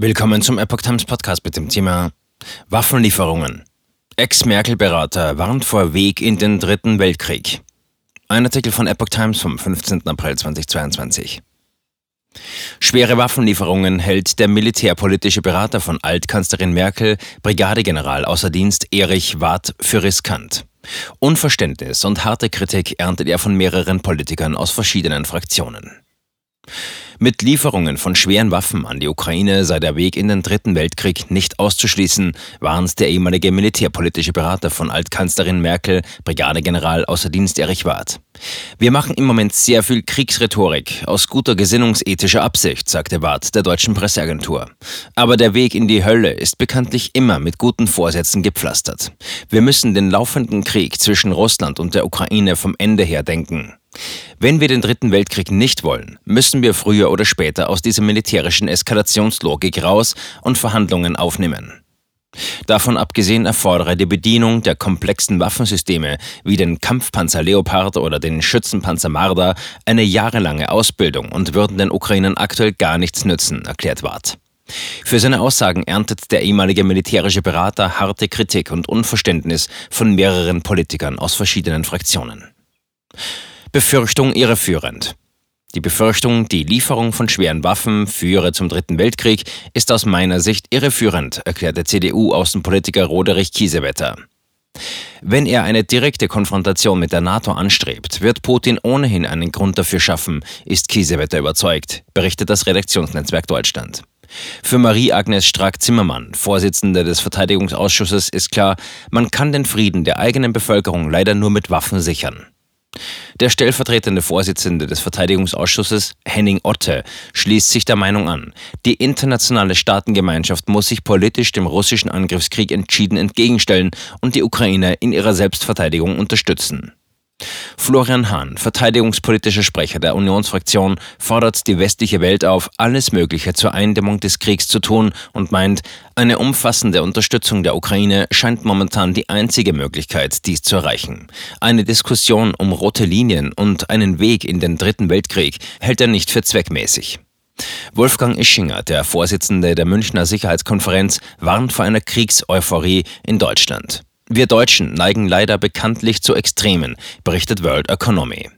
Willkommen zum Epoch Times Podcast mit dem Thema Waffenlieferungen. Ex-Merkel-Berater warnt vor Weg in den Dritten Weltkrieg. Ein Artikel von Epoch Times vom 15. April 2022. Schwere Waffenlieferungen hält der militärpolitische Berater von Altkanzlerin Merkel, Brigadegeneral außer Dienst Erich Warth, für riskant. Unverständnis und harte Kritik erntet er von mehreren Politikern aus verschiedenen Fraktionen. Mit Lieferungen von schweren Waffen an die Ukraine sei der Weg in den Dritten Weltkrieg nicht auszuschließen, warnt der ehemalige militärpolitische Berater von Altkanzlerin Merkel, Brigadegeneral außer Dienst Erich Warth. Wir machen im Moment sehr viel Kriegsrhetorik aus guter gesinnungsethischer Absicht, sagte Warth der deutschen Presseagentur. Aber der Weg in die Hölle ist bekanntlich immer mit guten Vorsätzen gepflastert. Wir müssen den laufenden Krieg zwischen Russland und der Ukraine vom Ende her denken. Wenn wir den Dritten Weltkrieg nicht wollen, müssen wir früher oder später aus dieser militärischen Eskalationslogik raus und Verhandlungen aufnehmen. Davon abgesehen erfordere die Bedienung der komplexen Waffensysteme wie den Kampfpanzer Leopard oder den Schützenpanzer Marder eine jahrelange Ausbildung und würden den Ukrainern aktuell gar nichts nützen, erklärt Wart. Für seine Aussagen erntet der ehemalige militärische Berater harte Kritik und Unverständnis von mehreren Politikern aus verschiedenen Fraktionen. Befürchtung irreführend. Die Befürchtung, die Lieferung von schweren Waffen führe zum Dritten Weltkrieg, ist aus meiner Sicht irreführend, erklärte CDU-Außenpolitiker Roderich Kiesewetter. Wenn er eine direkte Konfrontation mit der NATO anstrebt, wird Putin ohnehin einen Grund dafür schaffen, ist Kiesewetter überzeugt, berichtet das Redaktionsnetzwerk Deutschland. Für Marie-Agnes Strack-Zimmermann, Vorsitzende des Verteidigungsausschusses, ist klar, man kann den Frieden der eigenen Bevölkerung leider nur mit Waffen sichern. Der stellvertretende Vorsitzende des Verteidigungsausschusses, Henning Otte, schließt sich der Meinung an, die internationale Staatengemeinschaft muss sich politisch dem russischen Angriffskrieg entschieden entgegenstellen und die Ukraine in ihrer Selbstverteidigung unterstützen. Florian Hahn, verteidigungspolitischer Sprecher der Unionsfraktion, fordert die westliche Welt auf, alles Mögliche zur Eindämmung des Kriegs zu tun und meint, eine umfassende Unterstützung der Ukraine scheint momentan die einzige Möglichkeit, dies zu erreichen. Eine Diskussion um rote Linien und einen Weg in den Dritten Weltkrieg hält er nicht für zweckmäßig. Wolfgang Ischinger, der Vorsitzende der Münchner Sicherheitskonferenz, warnt vor einer Kriegseuphorie in Deutschland. Wir Deutschen neigen leider bekanntlich zu Extremen, berichtet World Economy.